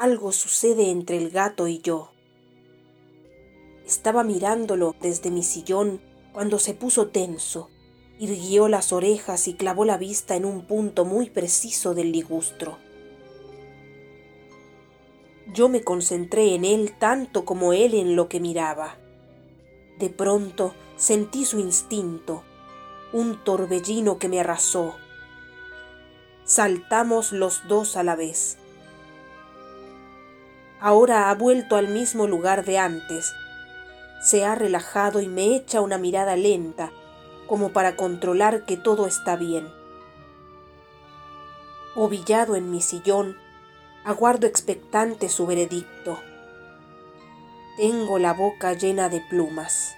algo sucede entre el gato y yo. Estaba mirándolo desde mi sillón cuando se puso tenso, irguió las orejas y clavó la vista en un punto muy preciso del ligustro. Yo me concentré en él tanto como él en lo que miraba. De pronto sentí su instinto, un torbellino que me arrasó. Saltamos los dos a la vez. Ahora ha vuelto al mismo lugar de antes. Se ha relajado y me echa una mirada lenta, como para controlar que todo está bien. Ovillado en mi sillón, aguardo expectante su veredicto. Tengo la boca llena de plumas.